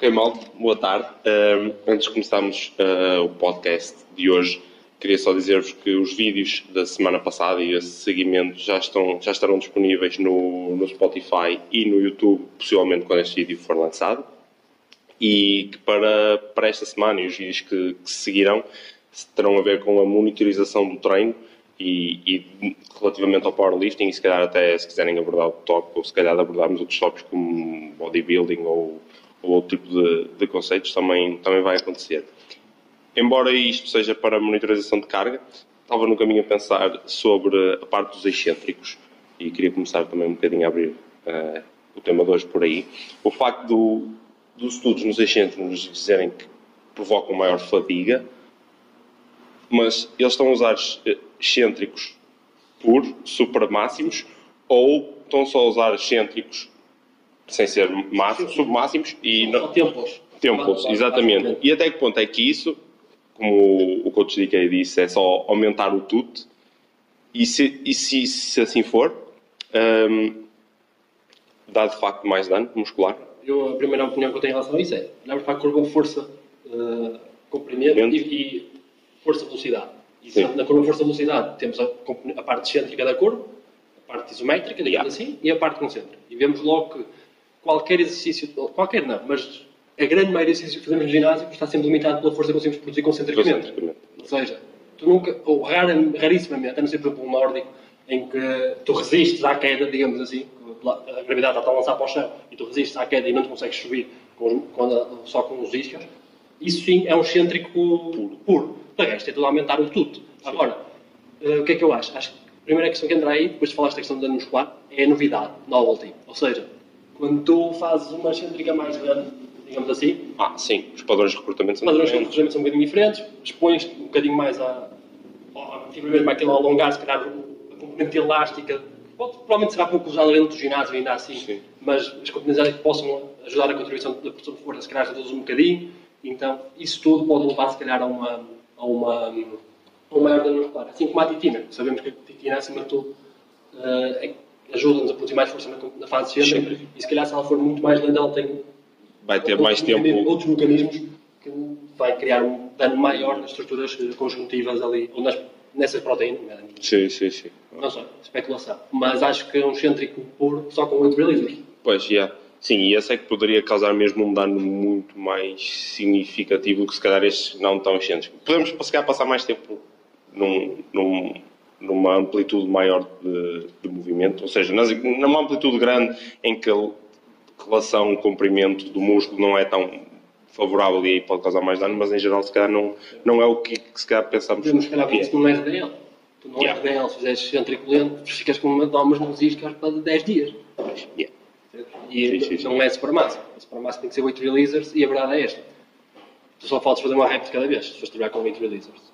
Ok, mal, boa tarde. Um, antes de começarmos uh, o podcast de hoje, queria só dizer-vos que os vídeos da semana passada e esse seguimento já, estão, já estarão disponíveis no, no Spotify e no YouTube, possivelmente quando este vídeo for lançado. E que para, para esta semana e os vídeos que, que seguirão terão a ver com a monitorização do treino e, e, relativamente ao powerlifting, e se calhar até se quiserem abordar o tópico, ou se calhar abordarmos outros tópicos como bodybuilding ou ou outro tipo de, de conceitos também, também vai acontecer. Embora isto seja para monitorização de carga, estava no caminho a pensar sobre a parte dos excêntricos e queria começar também um bocadinho a abrir uh, o tema de hoje por aí. O facto do, dos estudos nos excêntricos nos dizerem que provocam maior fadiga, mas eles estão a usar excêntricos por super máximos ou estão só a usar excêntricos sem ser máximos, submáximos e não, tempos. Tempos, exatamente. E até que ponto é que isso, como o coach DK disse, é só aumentar o TUT e se, e se, se assim for, um, dá de facto mais dano muscular? Eu, a primeira opinião que eu tenho em relação a isso é olhar para a curva força, uh, comprimento e, e força-velocidade. E na curva força-velocidade temos a, a parte excêntrica da curva, a parte isométrica, digamos yeah. assim, e a parte concêntrica. E vemos logo que qualquer exercício, qualquer não, mas a grande maioria dos exercícios que fazemos no ginásio está sempre limitado pela força que conseguimos produzir concentricamente. Ou seja, tu nunca, ou rara, rarissimamente, a não ser por exemplo um nórdico, em que tu resistes à queda, digamos assim, a gravidade está a lançar para o chão e tu resistes à queda e não te consegues subir com, com, só com os isquios, isso sim é um excêntrico puro. puro. De resto, é tudo aumentar o tudo. Agora, uh, o que é que eu acho? Acho que a primeira questão que entra aí, depois de falar esta questão do dano muscular, é a novidade, novelty. Ou seja, quando tu fazes uma excêntrica mais grande, digamos assim. Ah, sim, os padrões de recrutamento são padrões diferentes. de recrutamento são um bocadinho diferentes, expões um bocadinho mais a. Tipo, mesmo vai ter a alongar, se calhar, a componente elástica. Pode, provavelmente será pouco usada dentro do ginásio, ainda assim, sim. mas as componentes que possam ajudar a contribuição da produção de força, se calhar, reduz um bocadinho. Então, isso tudo pode levar, se calhar, a uma. A uma a um maior dano muscular. Assim como a titina. Sabemos que a titina, acima de tudo, uh, é ajuda-nos a produzir mais força na, na fase descendente e se calhar se ela for muito mais lenta ela tem vai ter mais tempo. outros mecanismos que vai criar um dano maior nas estruturas conjuntivas ali ou nas, nessas proteínas sim, sim, sim. Não sei, especulação. Mas acho que é um excêntrico puro só com 8 releasers pois, já. Yeah. Sim, e esse é que poderia causar mesmo um dano muito mais significativo que se calhar estes não tão excêntricos. Podemos, se calhar, passar mais tempo num, num, numa amplitude maior de, de movimento, ou seja, nas, numa amplitude grande em que a relação comprimento do músculo não é tão favorável e aí pode causar mais dano, mas em geral se calhar não, não é o que, que se calhar pensamos. Podemos se calhar que isso é RDL. Tu não yeah. é RDL, se fizeres centriculento, ficas com uma domas nos iscas para 10 dias. Yeah. E sim, sim, não é supermassa. A supermassa tem que ser 8 releasers e a verdade é esta. Tu só faltas fazer uma rep de cada vez, se fores trabalhar com 8 releasers.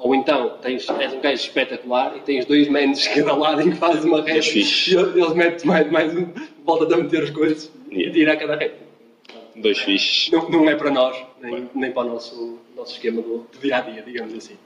Ou então tens, és um gajo espetacular e tens dois menos de cada lado em que fazes uma rede e eles metem mais, mais um, volta a meter as coisas yeah. e tira a cada rede. Dois fixes. Não, não é para nós, nem, nem para o nosso, nosso esquema do, do dia a dia, digamos assim.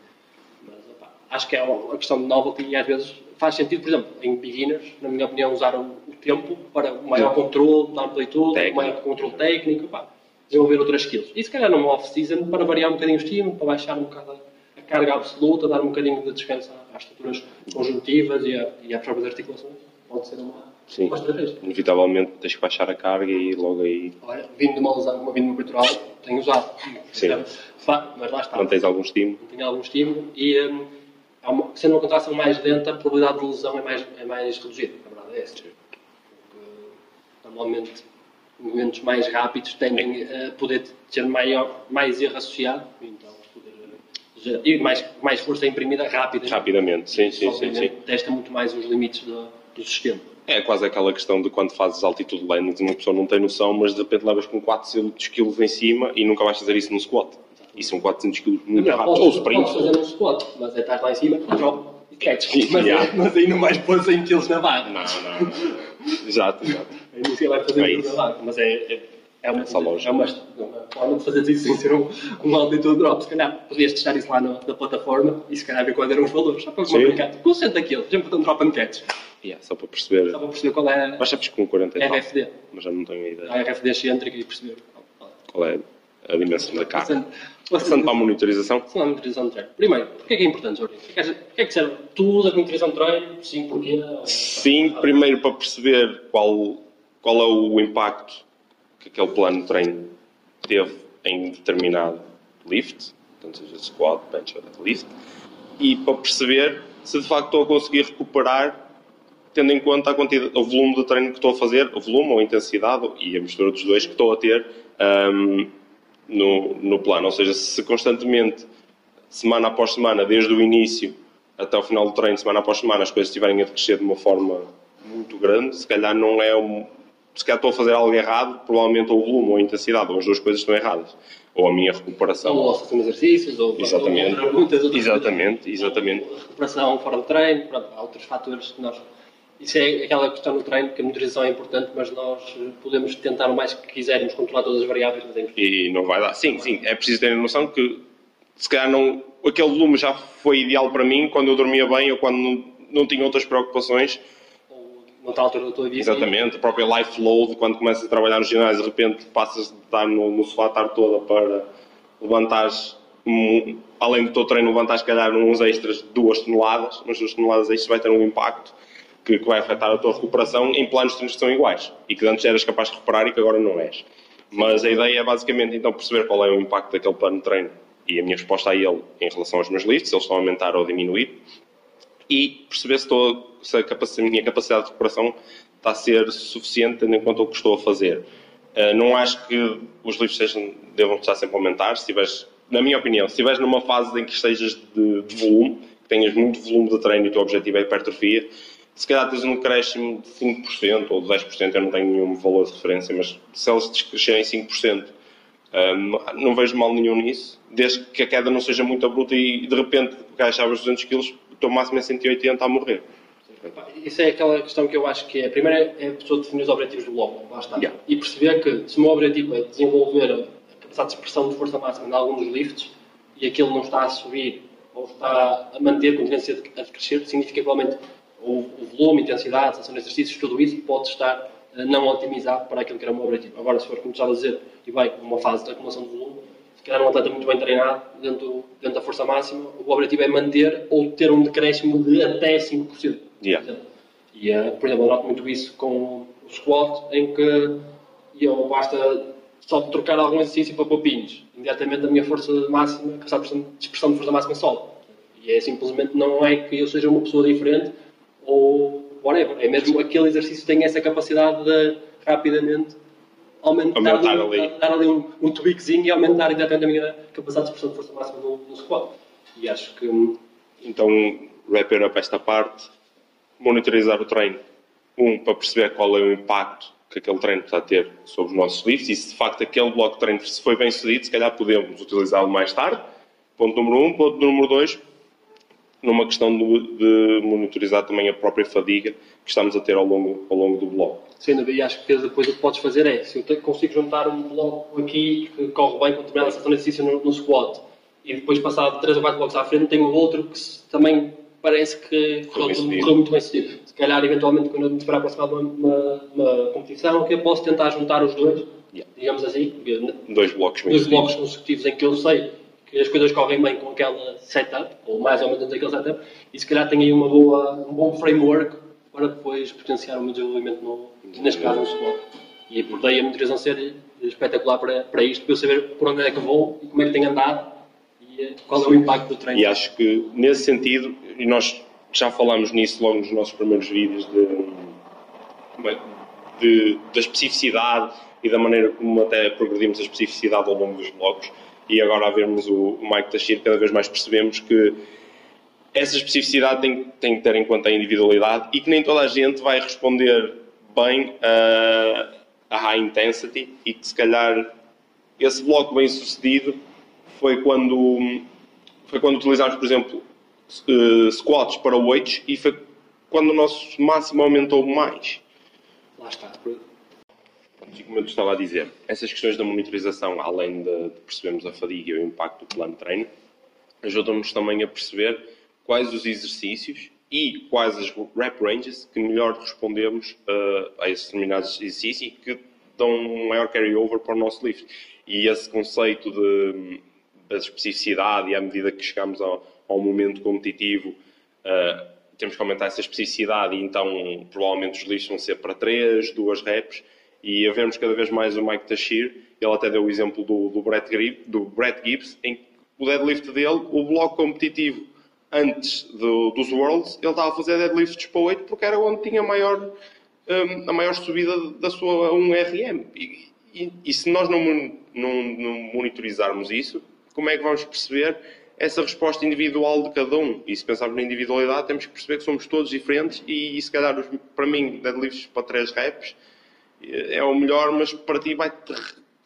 Mas opa, acho que é uma questão de novelty e às vezes faz sentido, por exemplo, em beginners, na minha opinião, usar o, o tempo para o maior controle da amplitude, o maior controle técnico, opa, desenvolver outras skills. E se calhar numa off-season para variar um bocadinho o estímulo, para baixar um bocado carga absoluta, dar um bocadinho de descanso às estruturas conjuntivas e, a, e às próprias articulações, pode ser uma, Sim. uma. Inevitavelmente tens que baixar a carga e logo aí. Olha, vindo de uma lesão como a vindo peitoral, tenho usado. Sim. mas lá está. Mantens algum estímulo. Tenho algum estímulo e, um, uma, sendo uma contração mais lenta, a probabilidade de lesão é mais, é mais reduzida. A verdade é essa. Porque, normalmente, movimentos mais rápidos tendem a poder ser maior, mais erro associado. Então, e mais, mais força imprimida rápida. Rapidamente, sim, sim, sim, sim. Testa muito mais os limites do, do sistema. É quase aquela questão de quando fazes altitude landings, uma pessoa não tem noção, mas de repente levas com 400 kg em cima e nunca vais fazer isso no squat. E são 400 kg muito não, rápido. Ou sprint. Podes fazer um squat, mas é estar lá em cima, drop catch. Mas, yeah. é, mas aí não vais pôr 100 kg na barra. Não, não. exato, exato. Aí não vai fazer é na barra, mas é, é é uma, Essa loja. É uma, forma de fazer isso sem ser um, um altitude drop. Se calhar podias testar isso lá no, na plataforma e se calhar ver quais eram os valores. Só para brincar. Concentra aquilo, sempre de um drop and catch. Yeah, só para perceber. Só para perceber qual é. Mas sabes com 40 RFD. Mas já não tenho a ideia. A RFD excêntrica e perceber. qual é a dimensão da carga. Passando para a monitorização. Passando a monitorização de treino. Primeiro, porquê é que é importante, Jorge? Porquê é que serve? Tu usas monitorização de treino? Sim, porquê? Sim, primeiro para perceber qual, qual é o impacto que aquele plano de treino teve em determinado lift, portanto seja squat, bench ou deadlift, e para perceber se de facto estou a conseguir recuperar tendo em conta a quantidade, o volume de treino que estou a fazer, o volume ou a intensidade e a mistura dos dois que estou a ter um, no, no plano. Ou seja, se constantemente, semana após semana, desde o início até o final do treino, semana após semana, as coisas estiverem a crescer de uma forma muito grande, se calhar não é se calhar estou a fazer algo errado, provavelmente ou o volume ou a intensidade, ou as duas coisas estão erradas. Ou a minha recuperação. Ou a fazer exercícios, ou, exatamente. ou muitas outras Exatamente, coisas. exatamente. Ou recuperação fora do treino, pronto, há outros fatores que nós isso é aquela questão no treino, que a nutrição é importante, mas nós podemos tentar o mais que quisermos controlar todas as variáveis, mas é E não vai dar. Sim, sim, é preciso ter a noção que se calhar não, aquele volume já foi ideal para mim quando eu dormia bem ou quando não, não tinha outras preocupações. Altura da tua vida. Exatamente, a própria life load, quando começas a trabalhar no ginásio, de repente passas de estar no, no sofá a tarde toda para levantares, um, além do teu treino, levantar se calhar uns extras de duas toneladas, mas duas toneladas extras vai ter um impacto que, que vai afetar a tua recuperação em planos de treino que são iguais e que antes eras capaz de recuperar e que agora não és. Mas a ideia é basicamente então perceber qual é o impacto daquele plano de treino e a minha resposta a ele em relação aos meus lifts, eles estão a aumentar ou diminuir, e perceber se, estou, se a, minha capacidade de recuperação está a ser suficiente tendo em conta o que estou a fazer. Uh, não acho que os lifts sejam, devam estar sempre a aumentar. Se tiveres, na minha opinião, se estiveres numa fase em que estejas de, de volume, que tenhas muito volume de treino e o teu objetivo é hipertrofia, se calhar tens um crescimento de 5% ou de 10%, eu não tenho nenhum valor de referência, mas se eles crescerem 5%, um, não vejo mal nenhum nisso, desde que a queda não seja muito abrupta e de repente agachavas 200 kg, teu máximo é 180 a morrer. Isso é aquela questão que eu acho que é. A primeira é a pessoa definir os objetivos do logo, lá está. Yeah. E perceber que se o meu objetivo é desenvolver a capacidade de expressão de força máxima em algum dos lifts e aquilo não está a subir ou está a manter com tendência a crescer, significa que provavelmente o, volume, intensidade, sessão de exercícios, tudo isso pode estar não otimizado para aquilo que era o meu objetivo. Agora, se for, como estava a dizer, e vai com uma fase de acumulação de volume, se calhar um atleta muito bem treinado, dentro, dentro da força máxima, o objetivo é manter ou ter um decréscimo de até 5%. Yeah. E, uh, por exemplo, eu noto muito isso com o squat, em que eu basta só trocar algum exercício para popinhos. Imediatamente a minha força máxima, a de expressão de força máxima sobe. E é simplesmente, não é que eu seja uma pessoa diferente, ou whatever. É mesmo aquele exercício tem essa capacidade de rapidamente aumentar, aumentar ali, ali. dar ali um, um tweakzinho e aumentar exatamente a minha capacidade de expressão de força máxima no, no squat. E acho que. Hum, então, wrap it up esta parte, monitorizar o treino. Um, para perceber qual é o impacto que aquele treino está a ter sobre os nossos lifts e se de facto aquele bloco de treino se foi bem sucedido, se calhar podemos utilizá-lo mais tarde. Ponto número um. Ponto número dois, numa questão de, de, monitorizar também a própria fadiga que estamos a ter ao longo, ao longo do bloco. Sem dúvida, e acho que depois o que podes fazer é, se eu consigo juntar um bloco aqui que corre bem com determinada sessão de exercício no, no squat, e depois passar 3 ou 4 blocos à frente, tenho outro que também parece que correu, muito bem sucedido. Se calhar, eventualmente, quando eu me estiver aproximar de uma, uma, competição, que eu posso tentar juntar os dois, yeah. digamos assim, dois blocos, dois blocos consecutivos em que eu sei que as coisas correm bem com aquela setup, ou mais ou menos aquele setup, e se calhar tenho aí uma boa, um bom framework para depois potenciar o meu desenvolvimento, no, neste caso, no suporte. E por daí a motivação ser espetacular para, para isto, para eu saber por onde é que vou e como é que tenho andado e eh, qual é o impacto do treino. E acho que, nesse sentido, e nós já falamos nisso logo nos nossos primeiros vídeos, de, de, da especificidade e da maneira como até progredimos a especificidade ao longo dos blocos e agora a vermos o, Mike Tashir, cada vez mais percebemos que essa especificidade tem, tem que ter em conta a individualidade e que nem toda a gente vai responder bem a, a high intensity e que se calhar esse bloco bem sucedido foi quando foi quando utilizámos, por exemplo, uh, squats para weights e foi quando o nosso máximo aumentou mais. Lá está como eu estava a dizer, essas questões da monitorização, além de, percebermos a fadiga e o impacto do plano de treino, ajudam-nos também a perceber quais os exercícios e quais as rep ranges que melhor respondemos uh, a esses determinados exercícios e que dão um maior carry-over para o nosso lift. E esse conceito de, da especificidade e à medida que chegamos ao, ao momento competitivo, uh, temos que aumentar essa especificidade e então provavelmente os lifts vão ser para 3, 2 reps e a vermos cada vez mais o Mike Tashir, ele até deu o exemplo do, do, Brett, do Brett Gibbs, em o deadlift dele, o bloco competitivo antes do, dos Worlds, ele estava a fazer deadlifts para 8 porque era onde tinha maior, um, a maior subida da sua 1RM. E, e, e, se nós não, não, não monitorizarmos isso, como é que vamos perceber essa resposta individual de cada um? E se pensarmos na individualidade, temos que perceber que somos todos diferentes e, e se calhar, para mim, deadlifts para 3 reps é o melhor, mas para ti vai-te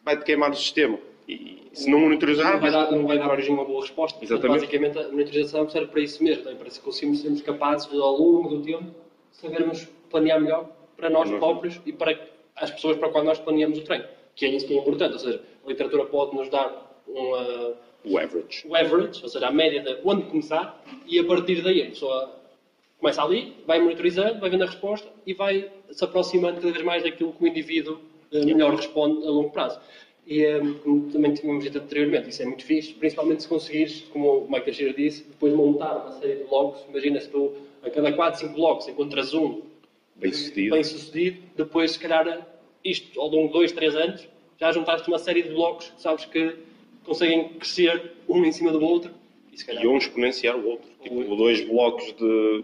vai -te queimar o sistema. E se não monitorizar. Não vai dar, não vai dar origem a uma boa resposta. Exatamente. basicamente, a monitorização serve para isso mesmo, para que conseguimos sermos capazes, ao longo do tempo, sabermos planear melhor para nós próprios e para as pessoas para qual nós planeamos o treino. Que é isso que é importante. Ou seja, a literatura pode nos dar uma, o average. O average, ou seja, a média de quando começar, e a partir daí a pessoa começa ali, vai monitorizando, vai vendo a resposta e vai se aproximando cada vez mais daquilo que o indivíduo eh, melhor responde a longo prazo. E um, como também tínhamos dito anteriormente, isso é muito fixe, principalmente se conseguires, como o Mike Teixeira disse, depois montar uma série de blocos. Imagina se tu, a cada 4, 5 blocos, encontras um bem sucedido. bem sucedido, depois, se calhar, isto ao longo de 2, 3 anos, já juntaste uma série de blocos que sabes que conseguem crescer um em cima do outro. E, calhar, e um exponenciar o outro. Tipo, dois blocos de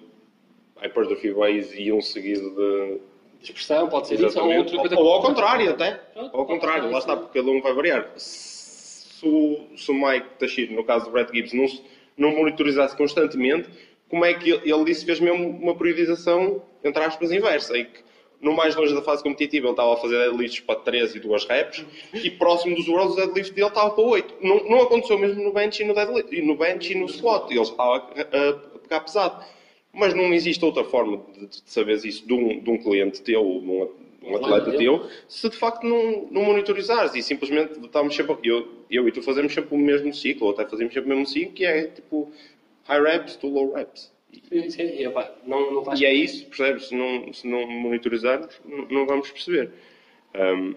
hypertrophy e um seguido de expressão, pode ser isso, ou outra coisa. Ou, ao contrário, até. Ou ao contrário, lá está, porque cada um vai variar. Se o, se o Mike Tashiro, no caso do Brett Gibbs, não, não monitorizasse constantemente, como é que ele, ele disse fez mesmo uma priorização, entre aspas, inversa, em que no mais longe da fase competitiva ele estava a fazer deadlifts para 13 e 2 reps e próximo dos Worlds o deadlift dele estava para 8. Não, não aconteceu mesmo no bench e no, deadlift, no bench e no squat, ele estava a, a, a pegar pesado. Mas não existe outra forma de, de saberes isso de um, de um cliente teu de um, um atleta teu se de facto não, não monitorizares e simplesmente estamos sempre. Eu, eu e tu fazemos sempre o mesmo ciclo, ou até fazemos sempre o mesmo ciclo, que é tipo high reps to low reps. Sim, sim, e, opa, não, não e é isso, percebes? Se não, se não monitorizarmos, não, não vamos perceber. Um,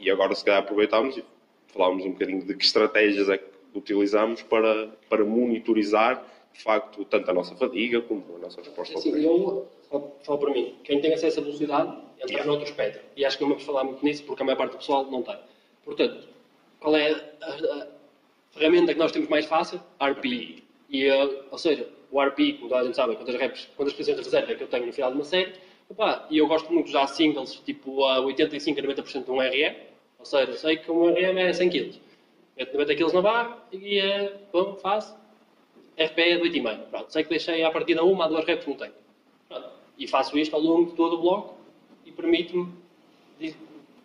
e agora, se calhar, aproveitámos e falámos um bocadinho de que estratégias é que utilizamos para, para monitorizar de facto, tanto a nossa fadiga como a nossa resposta ao Sim, eu falo para mim, quem tem acesso à velocidade entra yeah. noutro espectro. E acho que não vamos falar muito nisso porque a maior parte do pessoal não tem. Portanto, qual é a, a ferramenta que nós temos mais fácil? RPI. E, uh, ou seja, o RPI, como toda a gente sabe, quantas reps, quantas posições de reserva é que eu tenho no final de uma série. Opa, e eu gosto muito de usar singles, tipo a 85 a 90% de um RM. Ou seja, sei que um RM é 100 kg. Meto 90 kg na barra e é, bom, faço RPE de 8,5. Pronto, sei que deixei à partida uma a duas reps no tempo. Pronto. E faço isto ao longo de todo o bloco e permite-me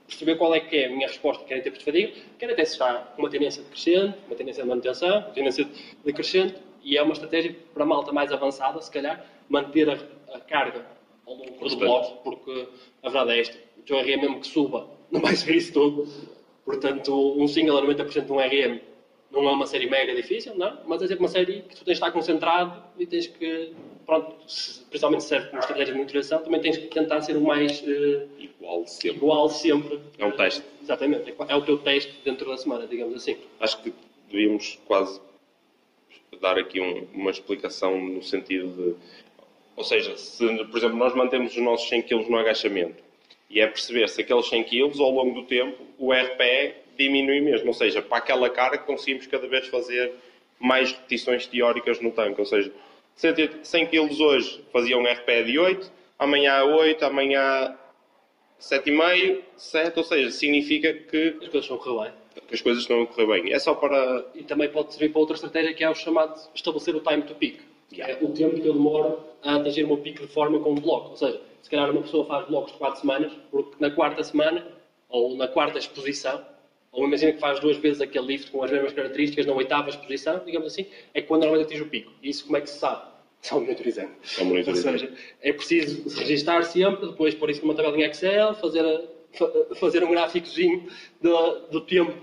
perceber qual é que é a minha resposta, quer em termos de fadiga, quer até se está com uma tendência decrescente, uma tendência de manutenção, uma tendência decrescente, e é uma estratégia para a malta mais avançada, se calhar, manter a, a carga ao longo do bloco, porque a verdade é esta, o teu RM mesmo que suba, não vai subir isso tudo. Portanto, um single a 90% de um RM não é uma série mega difícil, não, mas é sempre uma série que tu tens de estar concentrado e tens que, pronto, principalmente se serve como estratégia de monitorização, também tens que tentar ser o mais uh, igual, sempre. igual sempre. É um teste. Exatamente, é o teu teste dentro da semana, digamos assim. Acho que devíamos quase dar aqui um, uma explicação no sentido de, ou seja, se, por exemplo, nós mantemos os nossos 100 kg no agachamento e é perceber se aqueles 100 kg ao longo do tempo o RPE diminui mesmo, ou seja, para aquela carga conseguimos cada vez fazer mais repetições teóricas no tanque, ou seja, 100 kg hoje fazia um RPE de 8, amanhã 8, amanhã 7,5, 7, ou seja, significa que as coisas estão a correr bem. Que as coisas estão a correr bem. É só para. E também pode servir para outra estratégia que é o chamado estabelecer o time to peak. Yeah. É o tempo que eu demoro a atingir o meu pico de forma com o bloco. Ou seja, se calhar uma pessoa faz blocos de 4 semanas, porque na quarta semana, ou na quarta exposição, ou imagina que faz duas vezes aquele lift com as mesmas características na oitava exposição, digamos assim, é quando normalmente atinge o pico. E isso como é que se sabe? Só monitorizando. Só monitorizando. Ou seja, é preciso registar sempre, depois pôr isso numa tabela em Excel, fazer, fazer um gráficozinho do, do tempo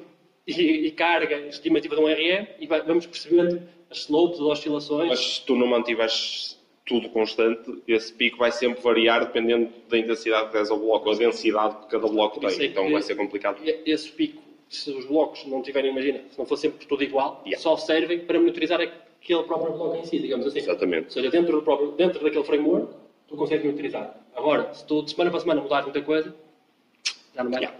e, e, carga estimativa de um RM e vai, vamos percebendo as slopes, as oscilações. Mas se tu não mantiveres tudo constante, esse pico vai sempre variar dependendo da intensidade que tens ao bloco, a densidade que cada bloco tem. Então vai ser complicado. Esse pico, se os blocos não tiverem, imagina, se não for sempre tudo igual, yeah. só servem para monitorizar aquele próprio bloco em si, digamos assim. Exatamente. Ou seja, dentro, do próprio, dentro daquele framework, tu consegues monitorizar. Agora, se tu de semana para semana mudares muita coisa, já não vai. Yeah.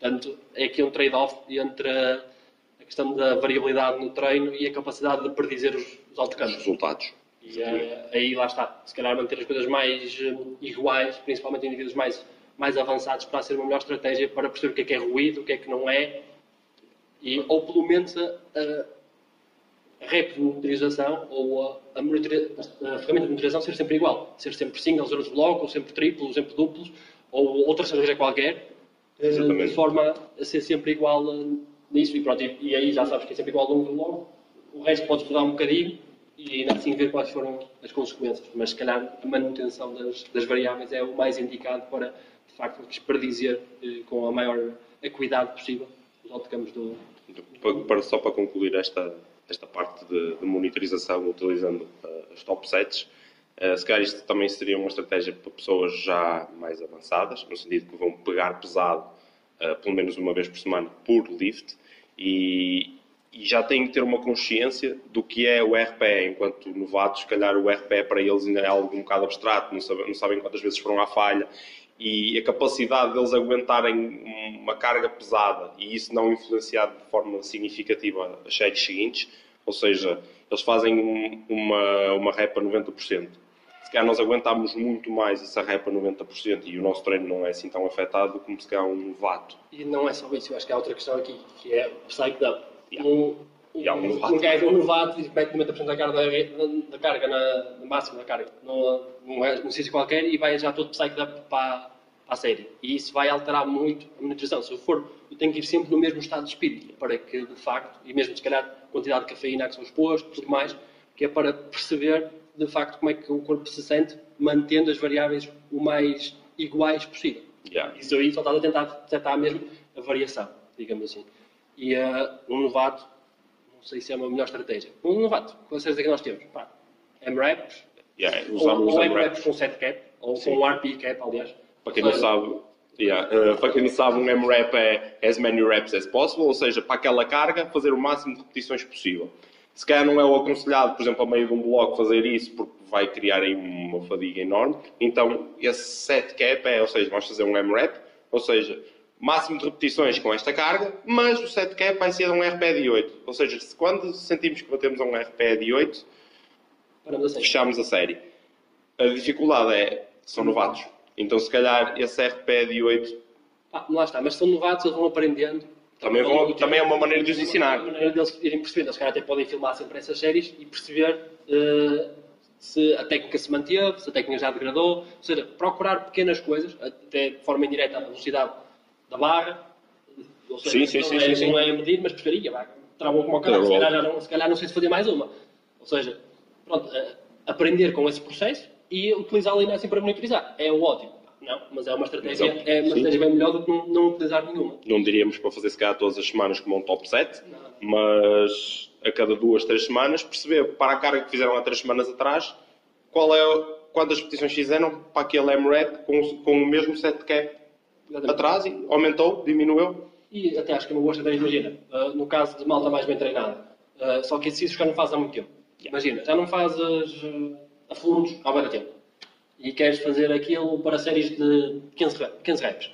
Portanto, é aqui um trade-off entre a questão da variabilidade no treino e a capacidade de predizer os, os outcomes. Os resultados. E uh, aí lá está. Se calhar manter as coisas mais uh, iguais, principalmente em indivíduos mais, mais avançados, para ser uma melhor estratégia para perceber o que é que é ruído, o que é que não é, e, ou pelo menos a, a monitorização ou a, a, a, ferramenta de monitorização ser sempre igual. Ser sempre singles, zeros bloco, ou sempre triplos, ou sempre duplos, ou outra estratégia qualquer, uh, de forma a ser sempre igual nisso. E, pronto, e, e, aí já sabes que é sempre igual longo logo. O resto podes mudar um bocadinho e ainda assim ver quais foram as consequências. Mas se calhar a manutenção das, das variáveis é o mais indicado para, de facto, despredizer eh, com a maior acuidade possível os outcomes do. Para, só para concluir esta, esta parte de, de monitorização utilizando uh, as top sets, uh, se calhar isto também seria uma estratégia para pessoas já mais avançadas, no sentido que vão pegar pesado uh, pelo menos uma vez por semana por lift e, e já têm que ter uma consciência do que é o RPE, enquanto novatos, se calhar o RPE para eles ainda é algo um bocado abstrato, não sabem, não sabem quantas vezes foram à falha, e a capacidade deles aguentarem uma carga pesada e isso não influenciar de forma significativa as séries seguintes, ou seja, eles fazem uma, uma rep a 90%. Se calhar nós aguentamos muito mais essa rep a 90% e o nosso treino não é assim tão afetado como se calhar um novato. E não é só isso, eu acho que há outra questão aqui, que é o psyched up Yeah. Um, yeah, um, novato. um gajo, um novato, e mete 90% da carga, da, da carga na, no máximo da carga, num, sítio qualquer e vai já todo psyched up para, a série. E isso vai alterar muito a monitorização. Se eu for, eu tenho que ir sempre no mesmo estado de espírito, para que, de facto, e mesmo se calhar a quantidade de cafeína que são expostos, tudo mais, que é para perceber, de facto, como é que o corpo se sente, mantendo as variáveis o mais iguais possível. Yeah. Isso aí só está a tentar detectar mesmo a variação, digamos assim e uh, um novato, não sei se é uma melhor estratégia. Um novato, com a certeza que nós temos, pá, M-Reps, yeah, ou, ou M-Reps com 7 cap, ou Sim. com RP cap, aliás. Para quem não sabe, yeah, uh, para quem não sabe, um M-Rep é as many reps as possible, ou seja, para aquela carga, fazer o máximo de repetições possível. Se calhar não é o aconselhado, por exemplo, a meio de um bloco fazer isso, porque vai criar aí uma fadiga enorme. Então, esse set cap é, ou seja, vamos fazer um M-Rep, ou seja, máximo de repetições com esta carga, mas o set cap vai ser um RPE de 8. Ou seja, se quando sentimos que batemos a um RPE de 8, fechamos a série. A dificuldade é, são novatos. Então, se calhar, esse RPE de 8... Ah, lá está, mas são novatos, eles vão aprendendo. Também, vão, também é uma maneira de os ensinar. Uma maneira deles irem percebendo. Eles, calhar, até podem filmar sempre essas séries e perceber... Uh, se a técnica se manteve, se a técnica já degradou, ou seja, procurar pequenas coisas, até de forma indireta a velocidade da barra. Ou seja, sim, sim, não, sim, é, sim, não é medir, mas pescaria. Travam como o canal. Se calhar, não, se calhar não sei se fazer mais uma. Ou seja, pronto, aprender com esse processo e utilizá-lo ainda assim para monitorizar. É ótimo. Não, mas é uma estratégia, é uma estratégia bem melhor do que não, não, utilizar nenhuma. Não diríamos para fazer se calhar todas as semanas como um top 7, não. mas a cada duas, três semanas, perceber para a carga que fizeram há três semanas atrás, qual é, quantas repetições fizeram para aquele M-Rep com, com o mesmo set cap atrás e aumentou, diminuiu. E até acho que é uma boa estratégia, imagina, uh, no caso de malta mais bem treinada, uh, só que que já não fazes há muito tempo. Yeah. Imagina, já não fazes uh, a fundos há muito tempo e queres fazer aquilo para séries de 15, 15 reps.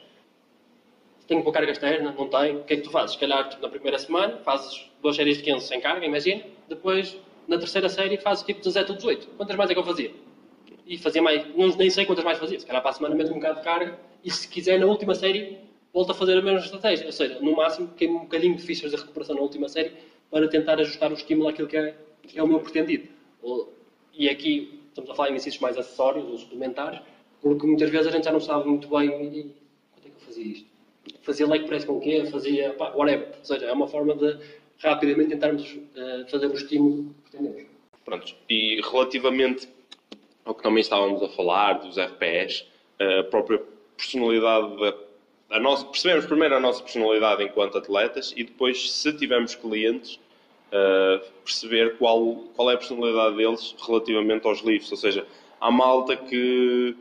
Tenho pouca carga externa, não tenho. O que é que tu fazes? Se calhar tipo, na primeira semana fazes duas séries de 15 sem carga, imagina. Depois, na terceira série, fazes tipo 17 ou 18. Quantas mais é que eu fazia? E fazia mais, não, nem sei quantas mais fazia. Se calhar para a semana mesmo um bocado de carga e se quiser na última série volta a fazer a mesma estratégia. Ou seja, no máximo queima um bocadinho de fichas de recuperação na última série para tentar ajustar o estímulo àquilo que é, que é o meu pretendido. E aqui estamos a falar em exercícios mais acessórios ou suplementares, porque muitas vezes a gente já não sabe muito bem quanto é que eu fazia isto. Fazia leg press com o quê? Fazia pá, whatever. Ou seja, é uma forma de rapidamente tentarmos uh, fazer o estímulo que pretendemos. Pronto. E relativamente ao que também estávamos a falar dos RPS, a própria personalidade a nossa, percebemos primeiro a nossa personalidade enquanto atletas e depois, se tivermos clientes, uh, perceber qual, qual é a personalidade deles relativamente aos livros. Ou seja, há malta que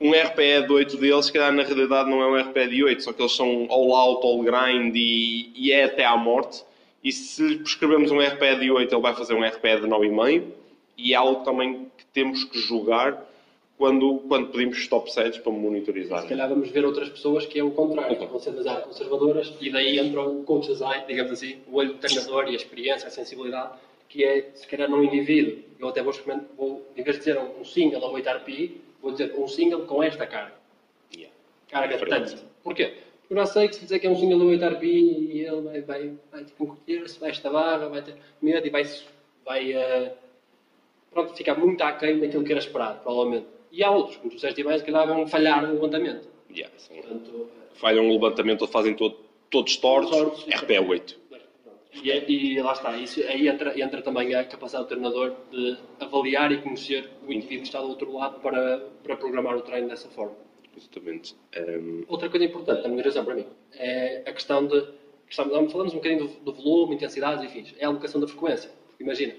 um RPE de 8 deles, se calhar na realidade não é um RPE de 8, só que eles são all out, all grind e, e é até à morte. E se lhe prescrevemos um RPE de 8, ele vai fazer um RPE de 9,5 e é algo também que temos que julgar quando, quando pedimos top sets para monitorizar. Se calhar vamos ver outras pessoas que é o contrário, que vão ser demasiado conservadoras e daí entra o coach design, digamos assim, o olho do treinador e a experiência, a sensibilidade, que é, se calhar, num indivíduo. Eu até vou, vou em vez de dizer um single a 8 RPI, vou dizer um single com esta carga. Yeah. Carga tanto. Porquê? Porque eu já sei que se dizer que é um single a 8 RPI e ele vai, vai, vai tipo, encolher-se, vai esta barra, vai ter medo e vai, vai uh, pronto, ficar muito aquém daquilo que era esperado, provavelmente. E há outros, como tu disseste bem, que lá vão falhar no levantamento. Yeah, Portanto, Falham no levantamento ou fazem todo, todos tortos, tortos RPE 8. E, é, e, lá está, isso, aí entra, entra também a capacidade do treinador de avaliar e conhecer o indivíduo que está do outro lado para, para programar o treino dessa forma. Exatamente. Um... Outra coisa importante, a mineração para mim, é a questão de. Estamos, falamos um bocadinho do, do volume, intensidades e fins. É a alocação da frequência. Imagina,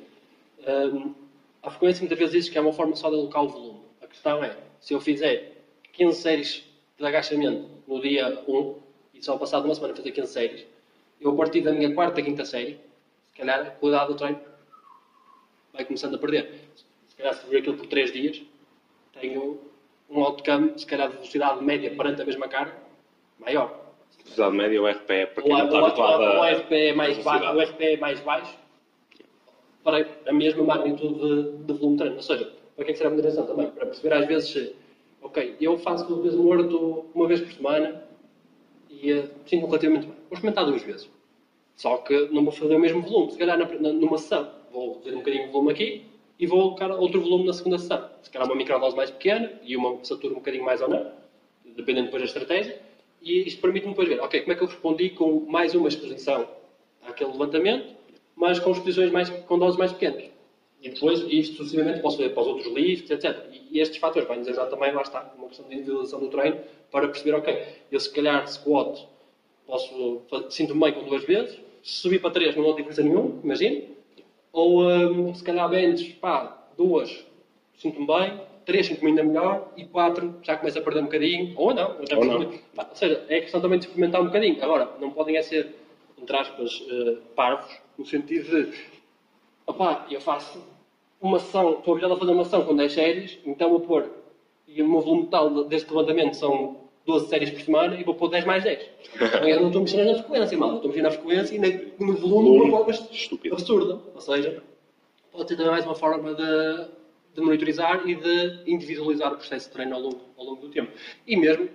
um, a frequência muitas vezes diz que é uma forma só de alocar o volume. A questão é, se eu fizer 15 séries de agachamento no dia 1 e só passado uma semana fazer 15 séries, eu a partir da minha quarta, quinta série, se calhar a qualidade do treino vai começando a perder. Se calhar se ver aquilo por 3 dias, tenho um outcome, se calhar de velocidade média perante a mesma carga, maior. Velocidade média ou RPE, para quem ou, não está habituado a... O RPE mais baixo, o RPE mais baixo, para a mesma magnitude de, de volume de treino. Ou seja, para quem será a moderação também, para perceber às vezes, ok, eu faço uma vez por semana e uh, sinto relativamente bem. Vou experimentar duas vezes. Só que não vou fazer o mesmo volume, se calhar na, na, numa sessão. Vou reduzir um bocadinho o volume aqui e vou colocar outro volume na segunda sessão. Se calhar uma microdose mais pequena e uma satura um bocadinho mais ou não, dependendo depois da estratégia. E isto permite-me depois ver, ok, como é que eu respondi com mais uma exposição àquele levantamento, mas com exposições mais, com doses mais pequenas. E depois, isto sucessivamente, posso ver para os outros lifts, etc. E estes fatores vai nos ajudar também, lá está, uma questão de individualização do treino, para perceber, ok, eu se calhar squat posso, sinto-me bem com duas vezes, se subir para três não há diferença nenhuma, imagino. Ou um, se calhar bench, pá, duas, sinto-me bem, três sinto-me ainda melhor, e quatro já começa a perder um bocadinho, ou não. Ou, não. Pá, ou seja, é questão também de experimentar um bocadinho. Agora, não podem é ser, entre aspas, uh, parvos, no sentido de, opá, eu faço uma sessão, estou habituado a fazer uma sessão com 10 séries, então vou pôr, e o meu volume total deste levantamento são 12 séries por semana e vou pôr 10 mais 10. eu não estou mexendo na frequência, mal. Estou mexendo na frequência e no volume de uma forma absurda. Ou seja, pode ser também mais uma forma de, de monitorizar e de individualizar o processo de treino ao longo, ao longo do tempo. E mesmo,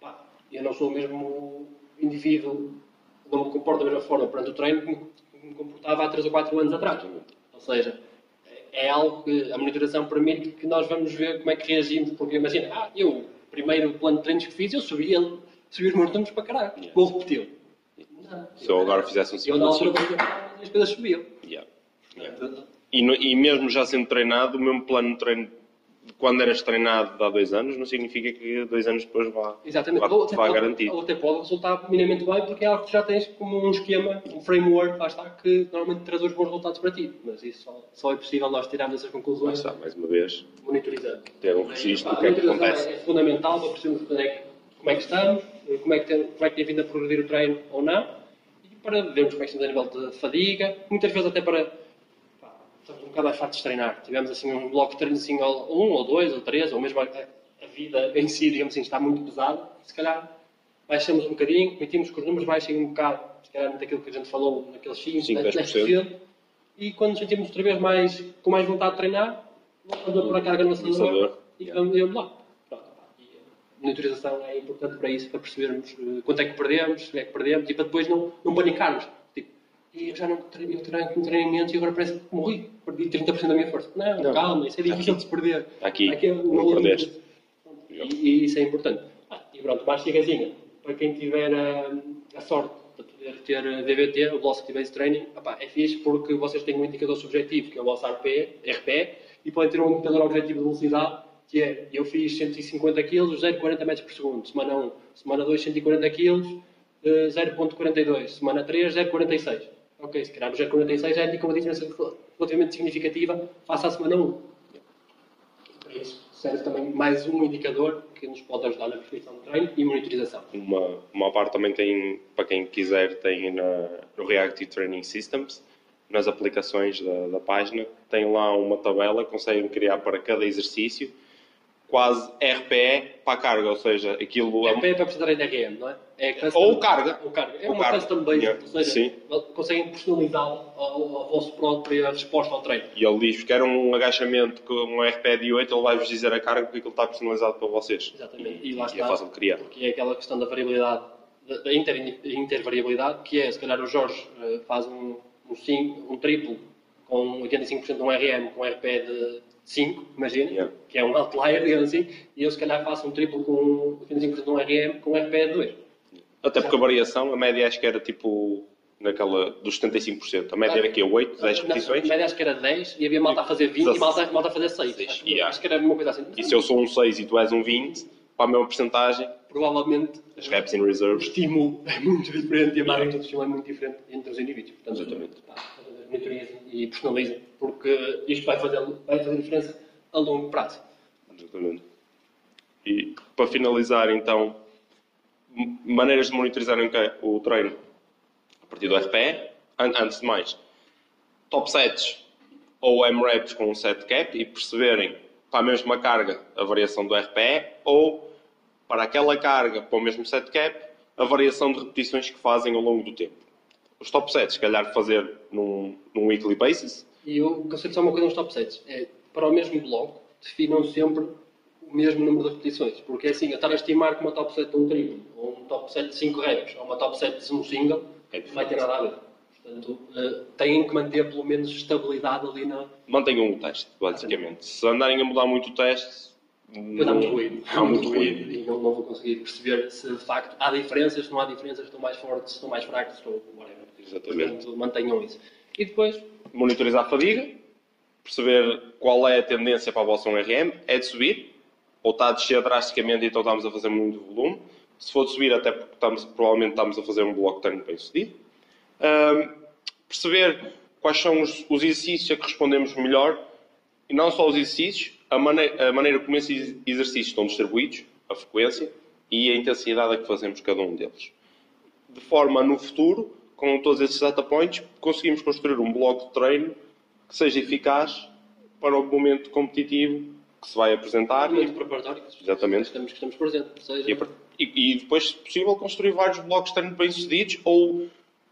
pá, eu não sou o mesmo indivíduo, não me comporto da mesma forma perante o treino que me comportava há 3 ou 4 anos atrás. Ou seja, é algo que a monitoração permite que nós vamos ver como é que reagimos, porque imagina, ah, eu primeiro plano de treinos que fiz, eu subi, ele, subi os meus para caralho. Yeah. Vou repetir. Se eu agora fizesse um 5 Eu na altura as coisas subiam. Yeah. Yeah. E, no, e mesmo já sendo treinado, o mesmo plano de treino quando eras treinado há dois anos, não significa que dois anos depois vá, Exatamente. vá, ou até vá pode, garantir. Ou até pode resultar minimamente bem, porque é algo que já tens como um esquema, um framework, lá está, que normalmente traz bons resultados para ti. Mas isso só, só é possível nós tirarmos essas conclusões. Está, mais uma vez. Monitorizando. Ter um registro do que é que acontece. É fundamental para percebermos é como é que estamos, como é que, tem, como é que tem vindo a progredir o treino ou não, e para vermos como é que estamos a nível de fadiga, muitas vezes até para estamos um bocado mais fartos de treinar. Tivemos assim um bloco de treino assim, um ou dois ou três, ou mesmo a, a vida em si, digamos assim, está muito pesada. Se calhar baixamos um bocadinho, permitimos que os números baixem um bocado, se calhar daquilo que a gente falou, naqueles 5, 5 10%. E quando nos sentimos outra vez mais, com mais vontade de treinar, voltamos a pôr a carga no acelerador e vamos lá. Pronto, e a monitorização é importante para isso, para percebermos uh, quanto é que perdemos, se é que perdemos, e para depois não, não panicarmos e eu já não treino, com treinamento e agora parece que morri, perdi 30% da minha força. Não, não, calma, isso é difícil de se perder. Aqui, Aqui é não perdeste. E, e, isso é importante. Ah, e pronto, mais chigazinha. Para quem tiver a, a sorte de poder ter VBT, o Velocity Based Training, é fixe porque vocês têm um indicador subjetivo, que é o vosso RP, RP e podem ter um indicador objetivo de velocidade, que é, eu fiz 150 kg, 0,40 metros por segundo. Semana 1, semana 2, 140 kg, 0,42. Semana 3, 0,46 ok, se calhar o 0,46 já indica uma diferença relativamente significativa face à semana 1. serve também mais um indicador que nos pode ajudar na prescrição de treino e monitorização. Uma, uma parte também tem, para quem quiser, tem na, no Reactive Training Systems, nas aplicações da, da página, tem lá uma tabela, conseguem criar para cada exercício quase RPE para a carga, ou seja, aquilo... RPE é para precisar em RM, não é? É custom, ou carga. Ou carga. É ou uma carga. custom base, yeah. ou seja, Sim. conseguem personalizá-lo ao, ao vosso própria resposta ao treino. E ele diz que era um agachamento com um RPE de 8, ele vai-vos dizer a carga porque aquilo está personalizado para vocês. Exatamente. E, e lá está. E é fácil de criar. Porque é aquela questão da variabilidade, da inter, intervariabilidade, que é, se calhar o Jorge uh, faz um, um, cinco, um triplo com 85% de um RM com RPE de 5, imagina, yeah. que é um outlier, digamos assim, e eu se calhar faço um triplo com 25% de um RM com um RPE de 2. Até porque a variação, a média acho que era tipo naquela dos 75%. A média era que 8, 10 repetições? A média acho que era 10 e havia malta a fazer 20 e malta, malta a fazer 6. 6 acho, yeah. acho, que era uma coisa assim. E se eu sou um 6 e tu és um 20, para a mesma porcentagem, provavelmente as reps in reserve. o estímulo é muito diferente e a margem de estímulo é muito diferente entre os indivíduos. Portanto, Exatamente. Pá, monitorizem e personalizem, porque isto vai fazer, vai fazer diferença a longo prazo. Exatamente. E para finalizar, então, maneiras de monitorizar o treino a partir do RPE, antes de mais, top sets ou M-reps com um set cap e perceberem para a mesma carga a variação do RPE ou para aquela carga para o mesmo set cap a variação de repetições que fazem ao longo do tempo. Os top sets, se calhar fazer num, num weekly basis. E eu consigo só uma coisa nos top sets. É, para o mesmo bloco, definam sempre o mesmo número de repetições. Porque é assim, eu estar a estimar que uma top set de um triplo, ou um top set de 5 reps, ou uma top set de um single, é não vai ter nada a ver. Portanto, uh, têm que manter pelo menos estabilidade ali na. Mantenham o teste, basicamente. Se andarem a mudar muito o teste. Não, há muito ruído. Há muito ruído. E não, não, vou conseguir perceber se de facto há diferenças, se não há diferenças, estão mais fortes, estão mais fracos, estou. whatever. Exatamente. Portanto, mantenham isso. E depois. Monitorizar a fadiga, perceber qual é a tendência para a vossa 1RM, é de subir, ou está a descer drasticamente então estamos a fazer muito volume. Se for subir, até porque estamos, provavelmente estamos a fazer um bloco treino bem sucedido. Um, perceber quais são os, os, exercícios a que respondemos melhor, e não só os exercícios, a, maneira, a maneira como esses exercícios estão distribuídos, a frequência e a intensidade a que fazemos cada um deles. De forma, no futuro, com todos esses data points, conseguimos construir um bloco de treino que seja eficaz para o momento competitivo que se vai apresentar. Muito preparatório. Exatamente. Estamos, estamos presentes. Seja... E, e, depois, se possível, construir vários blocos de treino bem-sucedidos ou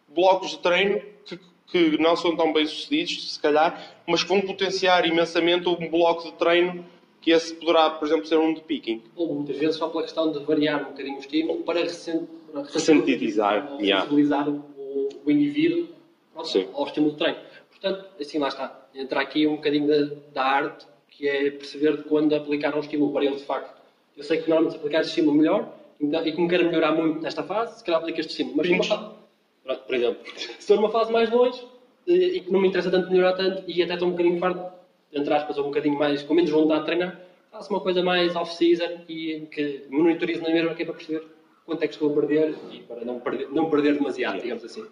blocos de treino que, que não são tão bem-sucedidos, se calhar, mas que vão potenciar imensamente um bloco de treino que esse poderá, por exemplo, ser um de picking. Ou muitas vezes só pela questão de variar um bocadinho o estímulo para ressensibilizar yeah. o, o indivíduo ao estímulo de treino. Portanto, assim lá está. Entra aqui um bocadinho da, da arte, que é perceber de quando aplicar um estímulo para ele de facto. Eu sei que normalmente se aplicar este estímulo melhor, e como quero melhorar muito nesta fase, se calhar aplico este estímulo. Mas, fase, por exemplo, se estou numa fase mais longe e que não me interessa tanto melhorar tanto e até estou um bocadinho farto, entre aspas, ou um bocadinho mais, com menos vontade de treinar, faço uma coisa mais off-season e que monitorizo na mesma que é para perceber quanto é que estou a perder e para não perder, não perder demasiado, digamos assim.